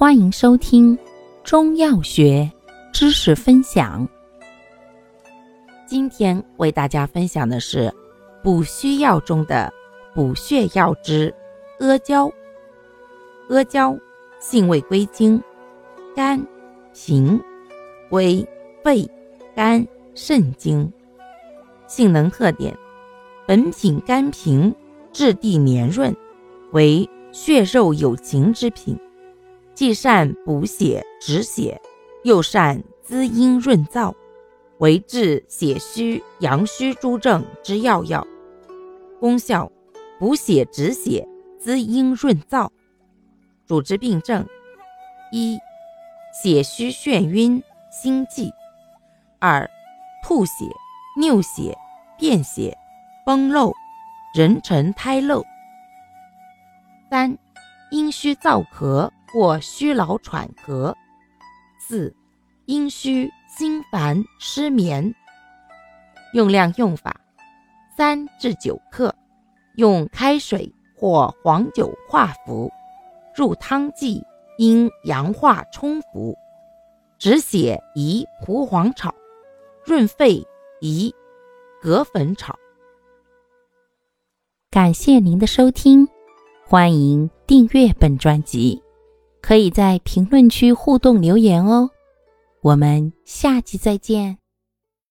欢迎收听中药学知识分享。今天为大家分享的是补虚药中的补血药之阿胶。阿胶性味归经：肝、脾，归肺、肝、肾经。性能特点：本品甘平，质地绵润，为血肉有情之品。既善补血止血，又善滋阴润燥，为治血虚阳虚诸症之要药。功效：补血止血，滋阴润燥。主治病症：一、血虚眩晕、心悸；二、吐血、尿血、便血、崩漏、人臣胎漏；三、阴虚燥咳。或虚劳喘咳，四阴虚心烦失眠。用量用法：三至九克，用开水或黄酒化服，入汤剂应阳化冲服。止血宜蒲黄炒，润肺宜葛粉炒。感谢您的收听，欢迎订阅本专辑。可以在评论区互动留言哦，我们下期再见。